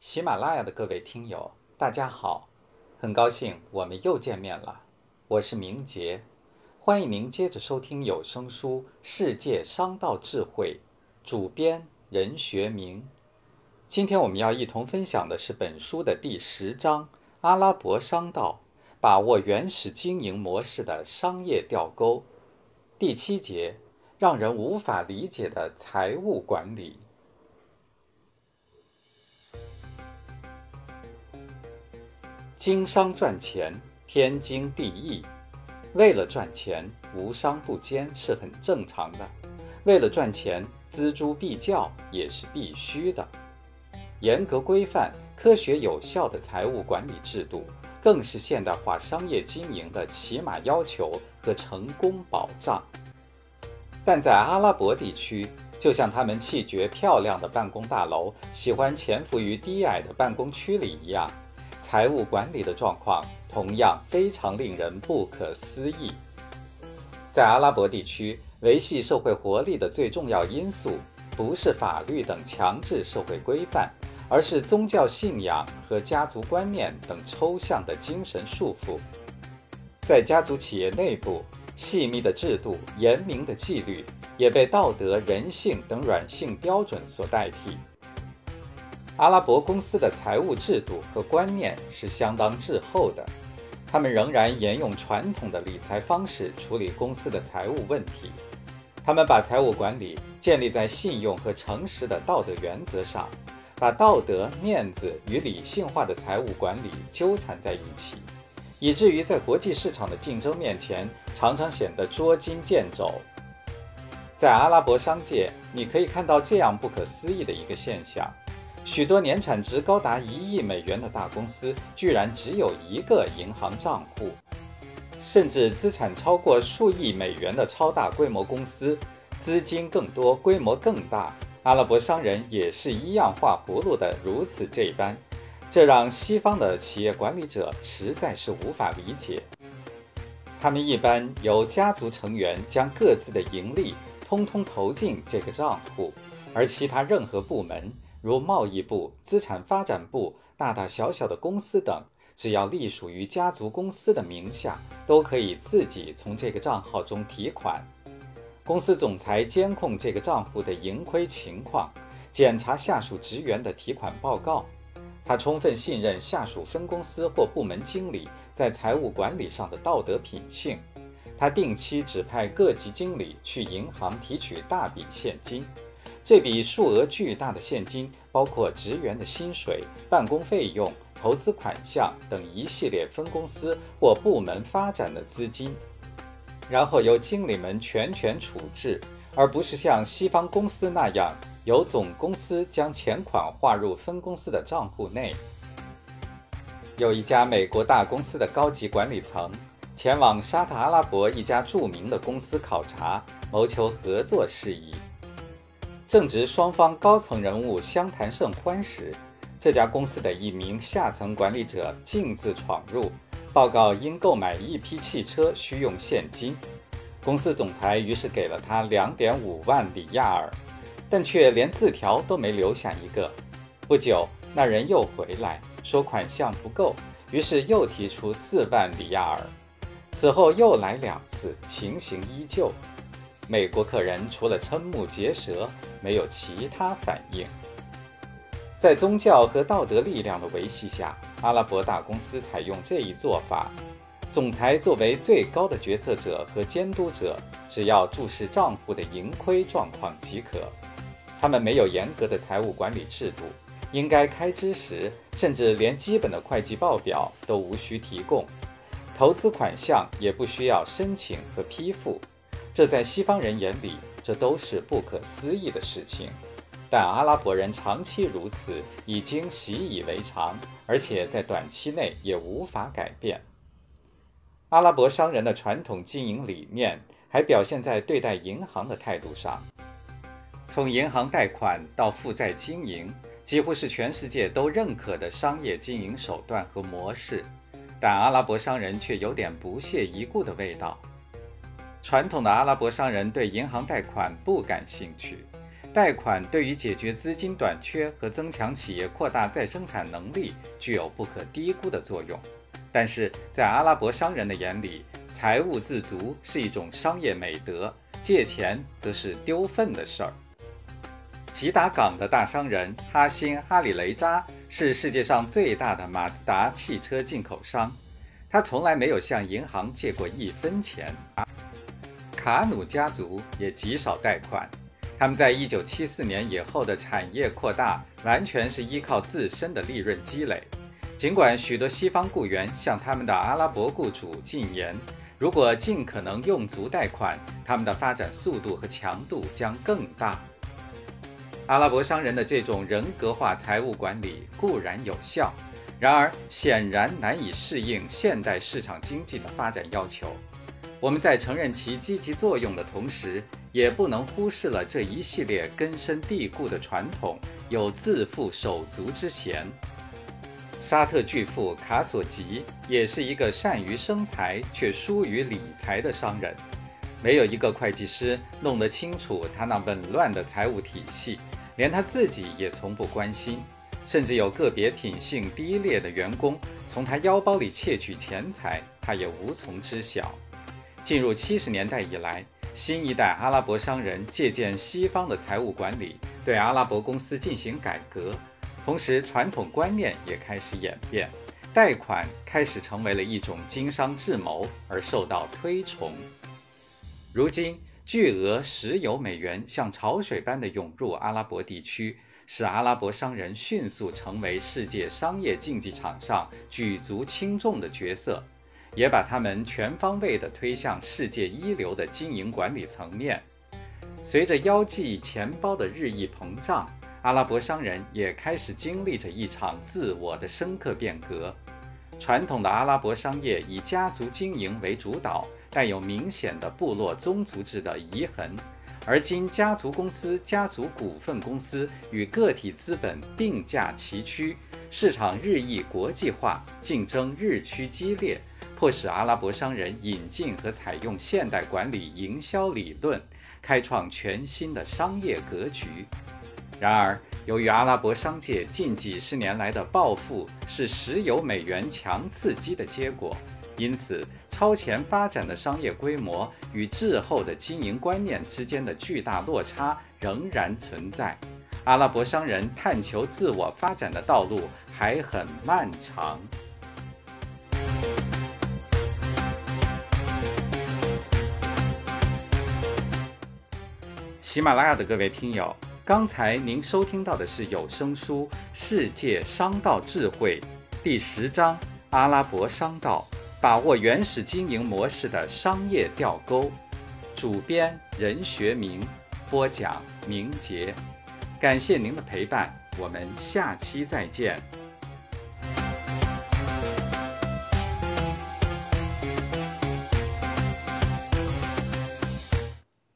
喜马拉雅的各位听友，大家好，很高兴我们又见面了。我是明杰，欢迎您接着收听有声书《世界商道智慧》，主编任学明。今天我们要一同分享的是本书的第十章《阿拉伯商道：把握原始经营模式的商业吊钩》，第七节：让人无法理解的财务管理。经商赚钱，天经地义。为了赚钱，无商不奸是很正常的。为了赚钱，锱铢必较也是必须的。严格规范、科学有效的财务管理制度，更是现代化商业经营的起码要求和成功保障。但在阿拉伯地区，就像他们气绝漂亮的办公大楼喜欢潜伏于低矮的办公区里一样。财务管理的状况同样非常令人不可思议。在阿拉伯地区，维系社会活力的最重要因素不是法律等强制社会规范，而是宗教信仰和家族观念等抽象的精神束缚。在家族企业内部，细密的制度、严明的纪律也被道德、人性等软性标准所代替。阿拉伯公司的财务制度和观念是相当滞后的，他们仍然沿用传统的理财方式处理公司的财务问题。他们把财务管理建立在信用和诚实的道德原则上，把道德、面子与理性化的财务管理纠缠在一起，以至于在国际市场的竞争面前，常常显得捉襟见肘。在阿拉伯商界，你可以看到这样不可思议的一个现象。许多年产值高达一亿美元的大公司，居然只有一个银行账户；甚至资产超过数亿美元的超大规模公司，资金更多、规模更大，阿拉伯商人也是一样画葫芦的如此这般，这让西方的企业管理者实在是无法理解。他们一般由家族成员将各自的盈利通通投进这个账户，而其他任何部门。如贸易部、资产发展部、大大小小的公司等，只要隶属于家族公司的名下，都可以自己从这个账号中提款。公司总裁监控这个账户的盈亏情况，检查下属职员的提款报告。他充分信任下属分公司或部门经理在财务管理上的道德品性。他定期指派各级经理去银行提取大笔现金。这笔数额巨大的现金包括职员的薪水、办公费用、投资款项等一系列分公司或部门发展的资金，然后由经理们全权处置，而不是像西方公司那样由总公司将钱款划入分公司的账户内。有一家美国大公司的高级管理层前往沙特阿拉伯一家著名的公司考察，谋求合作事宜。正值双方高层人物相谈甚欢时，这家公司的一名下层管理者径自闯入，报告因购买一批汽车需用现金。公司总裁于是给了他两点五万里亚尔，但却连字条都没留下一个。不久，那人又回来，说款项不够，于是又提出四万里亚尔。此后又来两次，情形依旧。美国客人除了瞠目结舌，没有其他反应。在宗教和道德力量的维系下，阿拉伯大公司采用这一做法：总裁作为最高的决策者和监督者，只要注视账户的盈亏状况即可。他们没有严格的财务管理制度，应该开支时，甚至连基本的会计报表都无需提供，投资款项也不需要申请和批复。这在西方人眼里，这都是不可思议的事情，但阿拉伯人长期如此，已经习以为常，而且在短期内也无法改变。阿拉伯商人的传统经营理念还表现在对待银行的态度上，从银行贷款到负债经营，几乎是全世界都认可的商业经营手段和模式，但阿拉伯商人却有点不屑一顾的味道。传统的阿拉伯商人对银行贷款不感兴趣，贷款对于解决资金短缺和增强企业扩大再生产能力具有不可低估的作用。但是在阿拉伯商人的眼里，财务自足是一种商业美德，借钱则是丢份的事儿。吉达港的大商人哈辛·哈里雷扎是世界上最大的马自达汽车进口商，他从来没有向银行借过一分钱。卡努家族也极少贷款，他们在1974年以后的产业扩大完全是依靠自身的利润积累。尽管许多西方雇员向他们的阿拉伯雇主进言，如果尽可能用足贷款，他们的发展速度和强度将更大。阿拉伯商人的这种人格化财务管理固然有效，然而显然难以适应现代市场经济的发展要求。我们在承认其积极作用的同时，也不能忽视了这一系列根深蒂固的传统有自负手足之嫌。沙特巨富卡索吉也是一个善于生财却疏于理财的商人，没有一个会计师弄得清楚他那紊乱的财务体系。连他自己也从不关心，甚至有个别品性低劣的员工从他腰包里窃取钱财，他也无从知晓。进入七十年代以来，新一代阿拉伯商人借鉴西方的财务管理，对阿拉伯公司进行改革，同时传统观念也开始演变，贷款开始成为了一种经商智谋而受到推崇。如今。巨额石油美元像潮水般的涌入阿拉伯地区，使阿拉伯商人迅速成为世界商业竞技场上举足轻重的角色，也把他们全方位地推向世界一流的经营管理层面。随着腰际钱包的日益膨胀，阿拉伯商人也开始经历着一场自我的深刻变革。传统的阿拉伯商业以家族经营为主导。带有明显的部落宗族制的遗痕，而今家族公司、家族股份公司与个体资本并驾齐驱，市场日益国际化，竞争日趋激烈，迫使阿拉伯商人引进和采用现代管理营销理论，开创全新的商业格局。然而，由于阿拉伯商界近几十年来的暴富是石油美元强刺激的结果。因此，超前发展的商业规模与滞后的经营观念之间的巨大落差仍然存在。阿拉伯商人探求自我发展的道路还很漫长。喜马拉雅的各位听友，刚才您收听到的是有声书《世界商道智慧》第十章《阿拉伯商道》。把握原始经营模式的商业吊钩，主编任学明，播讲明杰，感谢您的陪伴，我们下期再见。